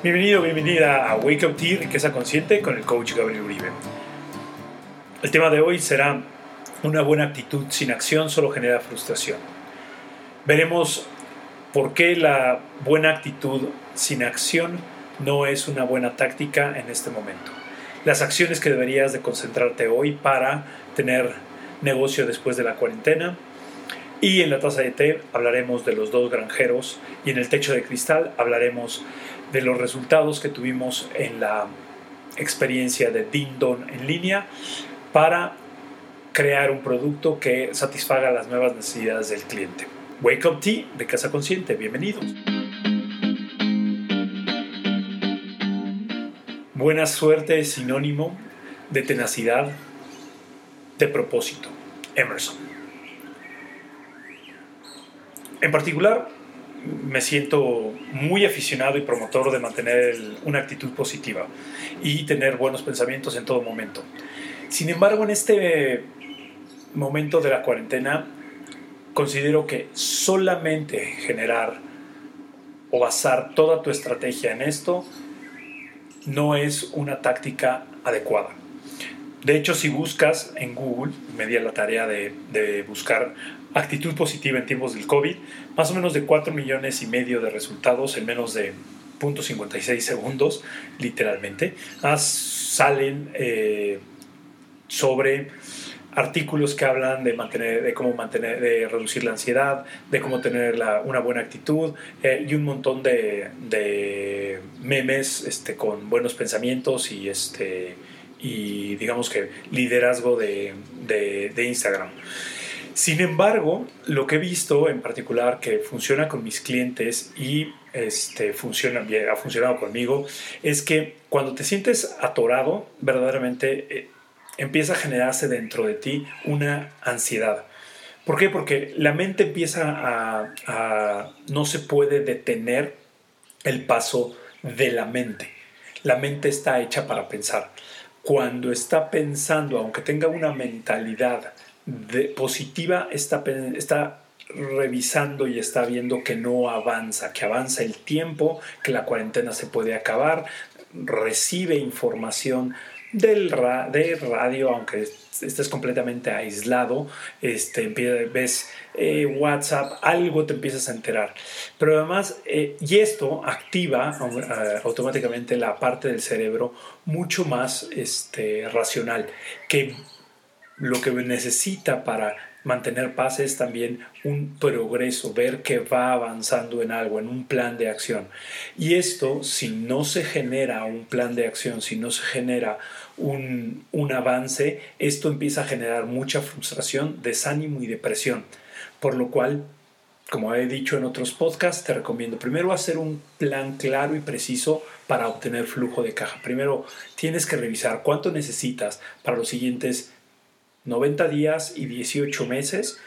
Bienvenido, bienvenida a Wake Up Tea, riqueza consciente con el coach Gabriel Uribe. El tema de hoy será una buena actitud sin acción solo genera frustración. Veremos por qué la buena actitud sin acción no es una buena táctica en este momento. Las acciones que deberías de concentrarte hoy para tener negocio después de la cuarentena. Y en la taza de té hablaremos de los dos granjeros y en el techo de cristal hablaremos de los resultados que tuvimos en la experiencia de Dindon en línea para crear un producto que satisfaga las nuevas necesidades del cliente. Wake Up Tea de Casa Consciente, bienvenidos. Buena suerte es sinónimo de tenacidad, de propósito. Emerson. En particular, me siento muy aficionado y promotor de mantener una actitud positiva y tener buenos pensamientos en todo momento. Sin embargo, en este momento de la cuarentena, considero que solamente generar o basar toda tu estrategia en esto no es una táctica adecuada. De hecho, si buscas en Google, me di la tarea de, de, buscar actitud positiva en tiempos del COVID, más o menos de 4 millones y medio de resultados en menos de 0.56 segundos, literalmente, salen eh, sobre artículos que hablan de, mantener, de cómo mantener, de reducir la ansiedad, de cómo tener una buena actitud eh, y un montón de, memes este, con buenos pensamientos y, este, y digamos que liderazgo de, de Instagram. Sin embargo, lo que he visto en particular que funciona con mis clientes y este, funciona ha funcionado conmigo, es que cuando te sientes atorado, verdaderamente eh, empieza a generarse dentro de ti una ansiedad. ¿Por qué? Porque la mente empieza a, a no se puede detener el paso de la mente. La mente está hecha para pensar. Cuando está pensando, aunque tenga una mentalidad positiva está, está revisando y está viendo que no avanza, que avanza el tiempo, que la cuarentena se puede acabar, recibe información del de radio, aunque estés completamente aislado, este, ves eh, WhatsApp, algo te empiezas a enterar. Pero además, eh, y esto activa uh, automáticamente la parte del cerebro mucho más este, racional, que lo que necesita para mantener paz es también un progreso, ver que va avanzando en algo, en un plan de acción. Y esto, si no se genera un plan de acción, si no se genera un, un avance, esto empieza a generar mucha frustración, desánimo y depresión. Por lo cual, como he dicho en otros podcasts, te recomiendo primero hacer un plan claro y preciso para obtener flujo de caja. Primero tienes que revisar cuánto necesitas para los siguientes 90 días y 18 meses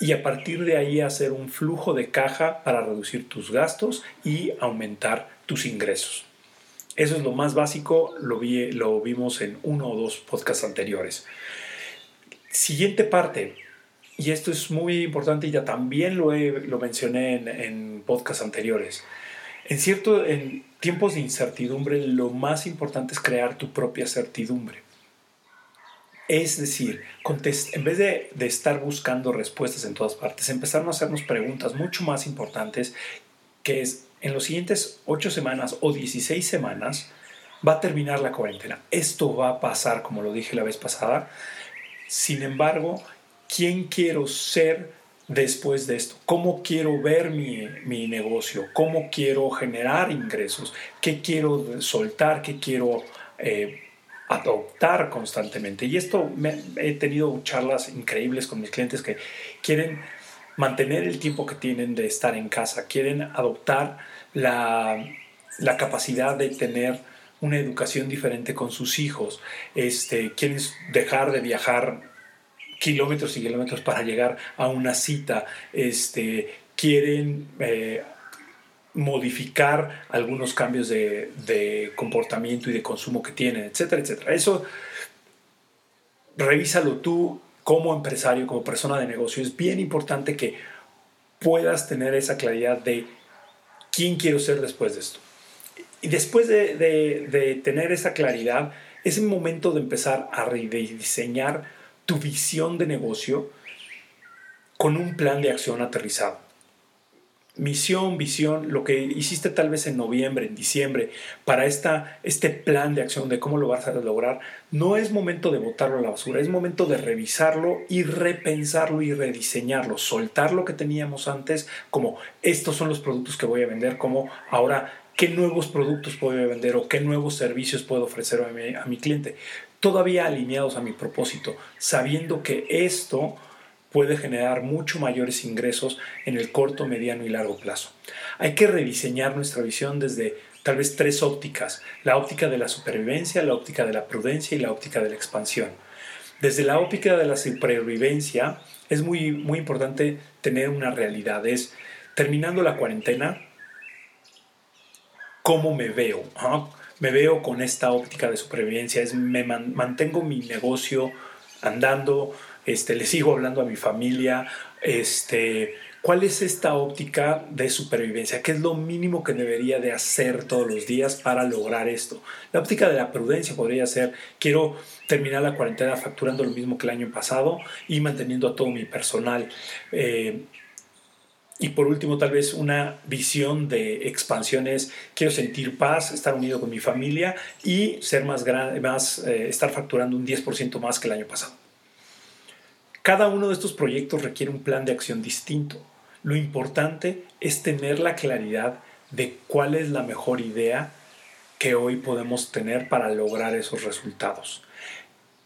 y a partir de ahí hacer un flujo de caja para reducir tus gastos y aumentar tus ingresos. Eso es lo más básico, lo, vi, lo vimos en uno o dos podcasts anteriores. Siguiente parte, y esto es muy importante y ya también lo, lo mencioné en, en podcasts anteriores. En cierto, en tiempos de incertidumbre, lo más importante es crear tu propia certidumbre. Es decir, en vez de, estar buscando respuestas en todas partes, empezaron a hacernos preguntas mucho más importantes, que es, en los siguientes 8 semanas o 16 semanas, va a terminar la cuarentena. Esto va a pasar, como lo dije la vez pasada. Sin embargo, ¿quién quiero ser después de esto? ¿Cómo quiero ver mi, negocio? ¿Cómo quiero generar ingresos? ¿Qué quiero soltar? ¿Qué quiero eh, adoptar constantemente. Y esto he tenido charlas increíbles con mis clientes que quieren mantener el tiempo que tienen de estar en casa, quieren adoptar la, la capacidad de tener una educación diferente con sus hijos, este, quieren dejar de viajar kilómetros y kilómetros para llegar a una cita, este, quieren eh, modificar algunos cambios de, comportamiento y de consumo que tienen, etcétera, etcétera. Eso revísalo tú como empresario, como persona de negocio. Es bien importante que puedas tener esa claridad de quién quiero ser después de esto. Y después de, de, tener esa claridad, es el momento de empezar a rediseñar tu visión de negocio con un plan de acción aterrizado misión, visión, lo que hiciste tal vez en noviembre, en diciembre, para esta, este plan de acción de cómo lo vas a lograr, no es momento de botarlo a la basura, es momento de revisarlo y repensarlo y rediseñarlo, soltar lo que teníamos antes, como estos son los productos que voy a vender, como ahora qué nuevos productos puedo vender o qué nuevos servicios puedo ofrecer a mi, a mi cliente, todavía alineados a mi propósito, sabiendo que esto puede generar mucho mayores ingresos en el corto, mediano y largo plazo. Hay que rediseñar nuestra visión desde tal vez tres ópticas, la óptica de la supervivencia, la óptica de la prudencia y la óptica de la expansión. Desde la óptica de la supervivencia es muy, muy importante tener una realidad, es terminando la cuarentena, ¿cómo me veo? Me veo con esta óptica de supervivencia, es me mantengo mi negocio andando, este, le sigo hablando a mi familia, este, ¿cuál es esta óptica de supervivencia? ¿Qué es lo mínimo que debería de hacer todos los días para lograr esto? La óptica de la prudencia podría ser, quiero terminar la cuarentena facturando lo mismo que el año pasado y manteniendo a todo mi personal. Eh, y por último, tal vez una visión de expansiones. Quiero sentir paz, estar unido con mi familia y ser más grande, más, eh, estar facturando un 10% más que el año pasado. Cada uno de estos proyectos requiere un plan de acción distinto. Lo importante es tener la claridad de cuál es la mejor idea que hoy podemos tener para lograr esos resultados.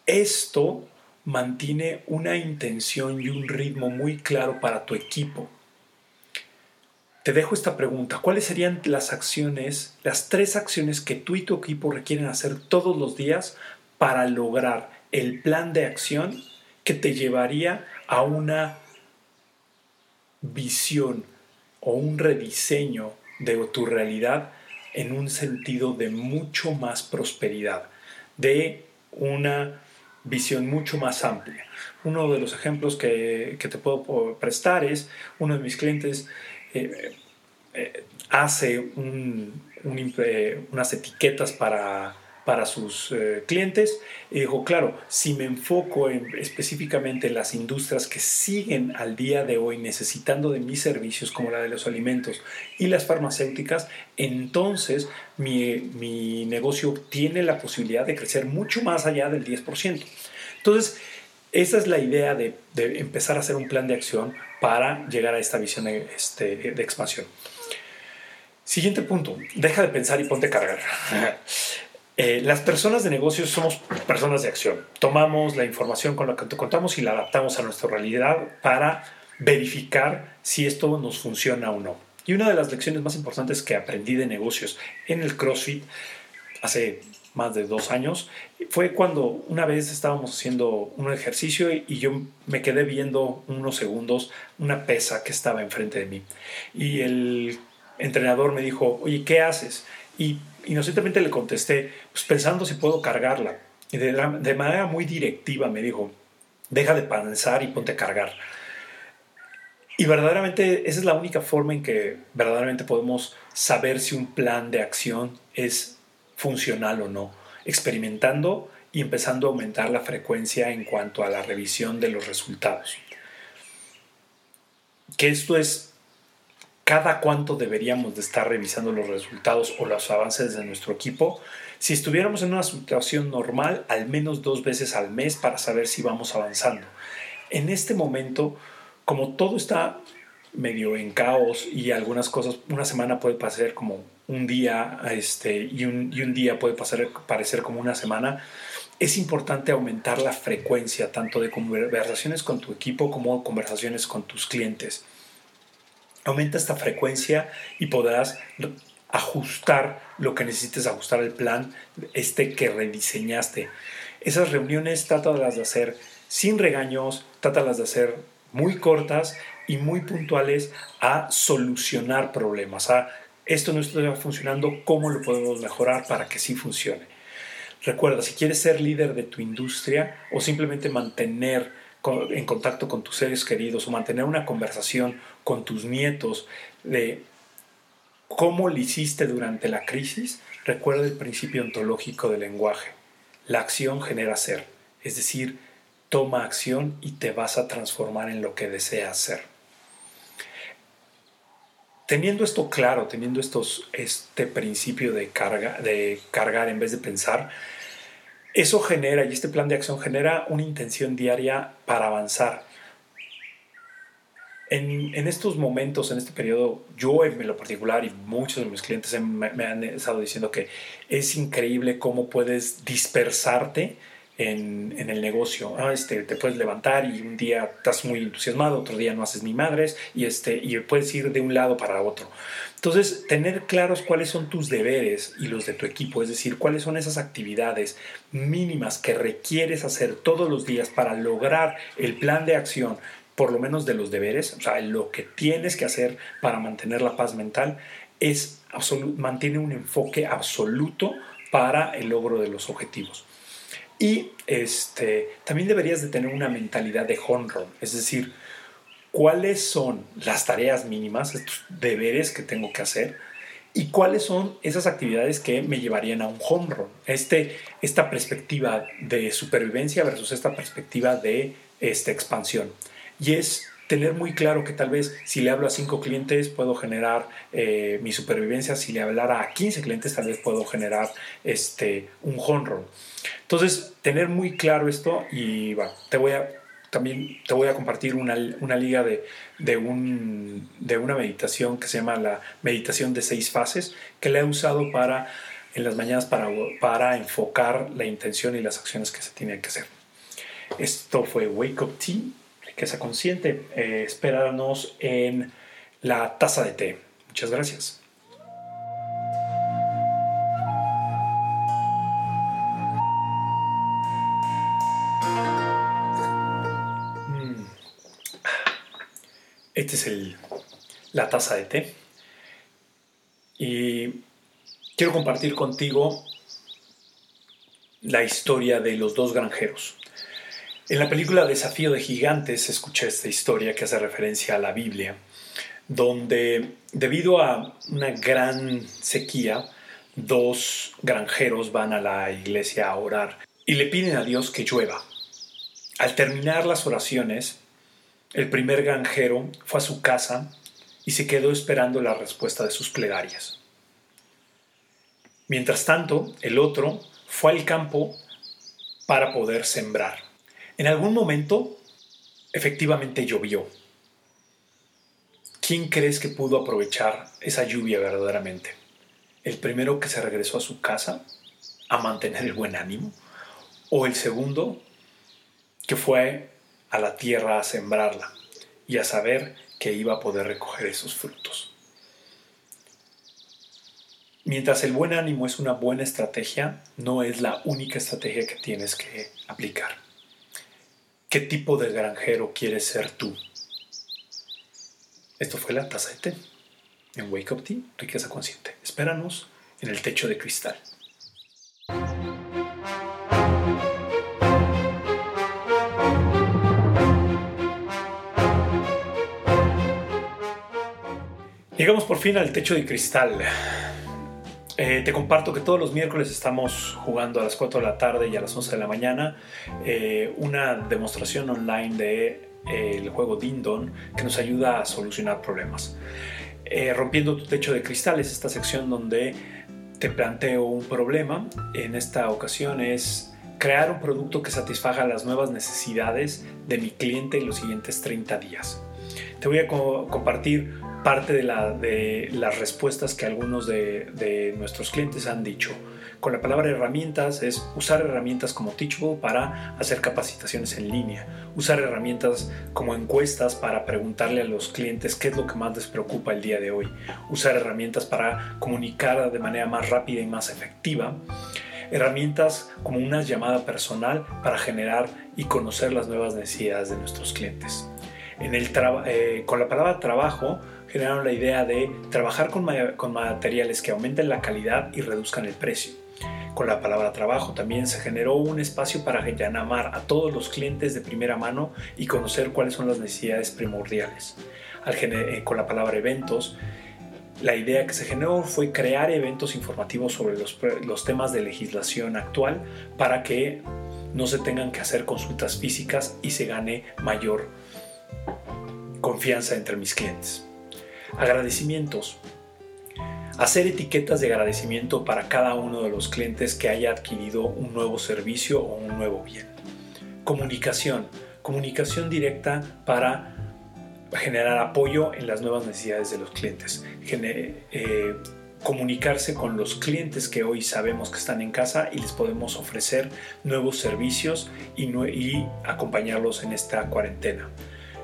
Esto mantiene una intención y un ritmo muy claro para tu equipo. Te dejo esta pregunta. ¿Cuáles serían las acciones, las tres acciones que tú y tu equipo requieren hacer todos los días para lograr el plan de acción que te llevaría a una visión o un rediseño de tu realidad en un sentido de mucho más prosperidad, de una visión mucho más amplia. Uno de los ejemplos que, te puedo prestar es uno de mis clientes eh, eh, hace unas etiquetas para para sus eh, clientes y dijo, claro, si me enfoco específicamente en las industrias que siguen al día de hoy necesitando de mis servicios como la de los alimentos y las farmacéuticas, entonces mi, negocio tiene la posibilidad de crecer mucho más allá del 10%. Entonces, esa es la idea de, empezar a hacer un plan de acción para llegar a esta visión este, de expansión. Siguiente punto, deja de pensar y ponte a cargar. Eh, las personas de negocios somos personas de acción. Tomamos la información con la que contamos y la adaptamos a nuestra realidad para verificar si esto nos funciona o no. Y una de las lecciones más importantes que aprendí de negocios en el CrossFit hace más de dos años fue cuando una vez estábamos haciendo un ejercicio y yo me quedé viendo unos segundos una pesa que estaba enfrente de mí. Y el entrenador me dijo, oye, ¿qué haces? Y inocentemente le contesté, pues pensando si puedo cargarla. Y de, de manera muy directiva me dijo, deja de pensar y ponte a cargar. Y verdaderamente esa es la única forma en que verdaderamente podemos saber si un plan de acción es funcional o no, experimentando y empezando a aumentar la frecuencia en cuanto a la revisión de los resultados. Que esto es cada cuánto deberíamos de estar revisando los resultados o los avances de nuestro equipo. Si estuviéramos en una situación normal, al menos dos veces al mes para saber si vamos avanzando. En este momento, como todo está medio en caos y algunas cosas, una semana puede parecer como un día este, y, un, y un día puede pasar, parecer como una semana, es importante aumentar la frecuencia tanto de conversaciones con tu equipo como conversaciones con tus clientes. Aumenta esta frecuencia y podrás ajustar lo que necesites ajustar el plan este que rediseñaste. Esas reuniones trátalas de hacer sin regaños, trátalas de hacer muy cortas y muy puntuales a solucionar problemas, a esto no está funcionando, cómo lo podemos mejorar para que sí funcione. Recuerda, si quieres ser líder de tu industria o simplemente mantener en contacto con tus seres queridos o mantener una conversación con tus nietos de cómo lo hiciste durante la crisis, recuerda el principio ontológico del lenguaje. La acción genera ser, es decir, toma acción y te vas a transformar en lo que deseas ser. Teniendo esto claro, teniendo estos, este principio de, carga, de cargar en vez de pensar, eso genera, y este plan de acción genera una intención diaria para avanzar. En, estos momentos, en este periodo, yo en lo particular y muchos de mis clientes me, han estado diciendo que es increíble cómo puedes dispersarte en, el negocio. Este, te puedes levantar y un día estás muy entusiasmado, otro día no haces ni madres y, este, y puedes ir de un lado para otro. Entonces, tener claros cuáles son tus deberes y los de tu equipo, es decir, cuáles son esas actividades mínimas que requieres hacer todos los días para lograr el plan de acción, por lo menos de los deberes, o sea, lo que tienes que hacer para mantener la paz mental, es mantiene un enfoque absoluto para el logro de los objetivos. Y este, también deberías de tener una mentalidad de run, es decir, cuáles son las tareas mínimas, estos deberes que tengo que hacer y cuáles son esas actividades que me llevarían a un home. Este, esta perspectiva de supervivencia versus esta perspectiva de esta expansión. Y es tener muy claro que tal vez si le hablo a cinco clientes puedo generar eh, mi supervivencia, si le hablara a 15 clientes tal vez puedo generar este, un home run. Entonces, tener muy claro esto y te voy a, también te voy a compartir una, una liga de, de, un, de una meditación que se llama la meditación de seis fases, que la he usado para, en las mañanas para, para enfocar la intención y las acciones que se tienen que hacer. Esto fue Wake Up Tea que sea consciente. Eh, espéranos en la taza de té. Muchas gracias. Mm. Este es el, la taza de té. Y quiero compartir contigo la historia de los dos granjeros. En la película Desafío de Gigantes escuché esta historia que hace referencia a la Biblia, donde debido a una gran sequía, dos granjeros van a la iglesia a orar y le piden a Dios que llueva. Al terminar las oraciones, el primer granjero fue a su casa y se quedó esperando la respuesta de sus plegarias. Mientras tanto, el otro fue al campo para poder sembrar. En algún momento, efectivamente llovió. ¿Quién crees que pudo aprovechar esa lluvia verdaderamente? ¿El primero que se regresó a su casa a mantener el buen ánimo? ¿O el segundo que fue a la tierra a sembrarla y a saber que iba a poder recoger esos frutos? Mientras el buen ánimo es una buena estrategia, no es la única estrategia que tienes que aplicar. ¿Qué tipo de granjero quieres ser tú? Esto fue la taza de té en Wake Up Tea, riqueza consciente. Espéranos en el techo de cristal. Llegamos por fin al techo de cristal. Eh, te comparto que todos los miércoles estamos jugando a las 4 de la tarde y a las 11 de la mañana eh, una demostración online de eh, el juego Dindon que nos ayuda a solucionar problemas. rompiendo tu techo de cristal es esta sección donde te planteo un problema. En esta ocasión es crear un producto que satisfaga las nuevas necesidades de mi cliente en los siguientes 30 días. Te voy a compartir parte de, la, de las respuestas que algunos de, nuestros clientes han dicho. Con la palabra herramientas es usar herramientas como Teachable para hacer capacitaciones en línea, usar herramientas como encuestas para preguntarle a los clientes qué es lo que más les preocupa el día de hoy, usar herramientas para comunicar de manera más rápida y más efectiva, herramientas como una llamada personal para generar y conocer las nuevas necesidades de nuestros clientes. En el eh, con la palabra trabajo generaron la idea de trabajar con, materiales que aumenten la calidad y reduzcan el precio. Con la palabra trabajo también se generó un espacio para llamar a todos los clientes de primera mano y conocer cuáles son las necesidades primordiales. Al eh, con la palabra eventos la idea que se generó fue crear eventos informativos sobre los, temas de legislación actual para que no se tengan que hacer consultas físicas y se gane mayor confianza entre mis clientes. Agradecimientos. Hacer etiquetas de agradecimiento para cada uno de los clientes que haya adquirido un nuevo servicio o un nuevo bien. Comunicación. Comunicación directa para generar apoyo en las nuevas necesidades de los clientes. Eh, comunicarse con los clientes que hoy sabemos que están en casa y les podemos ofrecer nuevos servicios y, y acompañarlos en esta cuarentena.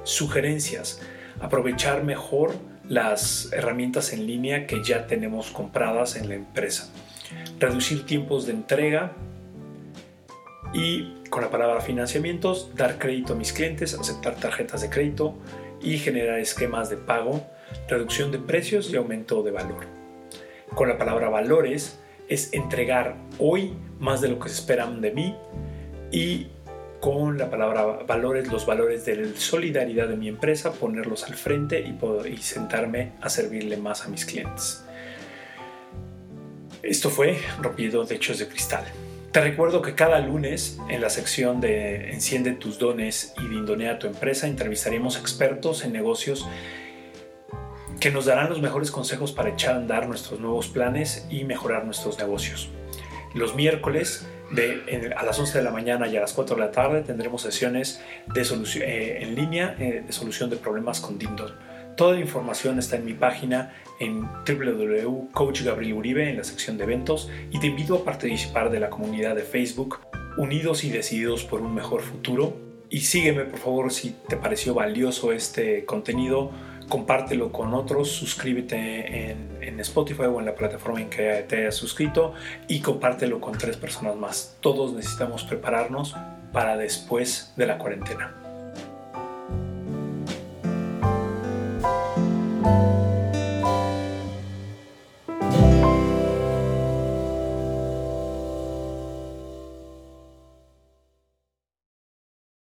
Sugerencias. Aprovechar mejor las herramientas en línea que ya tenemos compradas en la empresa. Reducir tiempos de entrega y con la palabra financiamientos, dar crédito a mis clientes, aceptar tarjetas de crédito y generar esquemas de pago, reducción de precios y aumento de valor. Con la palabra valores es entregar hoy más de lo que se esperan de mí y con la palabra valores, los valores de la solidaridad de mi empresa, ponerlos al frente y, y sentarme a servirle más a mis clientes. Esto fue Rompiendo Techos de Cristal. Te recuerdo que cada lunes en la sección de Enciende tus dones y Dindonea tu empresa entrevistaremos expertos en negocios que nos darán los mejores consejos para echar a andar nuestros nuevos planes y mejorar nuestros negocios. Los miércoles de, a las 11 de la mañana y a las 4 de la tarde tendremos sesiones de eh, en línea eh, de solución de problemas con Dindon. Toda la información está en mi página en www.coachgabrieluribe en la sección de eventos y te invito a participar de la comunidad de Facebook Unidos y Decididos por un Mejor Futuro. Y sígueme por favor si te pareció valioso este contenido compártelo con otros, suscríbete en, en, Spotify o en la plataforma en que te hayas suscrito y compártelo con tres personas más. Todos necesitamos prepararnos para después de la cuarentena.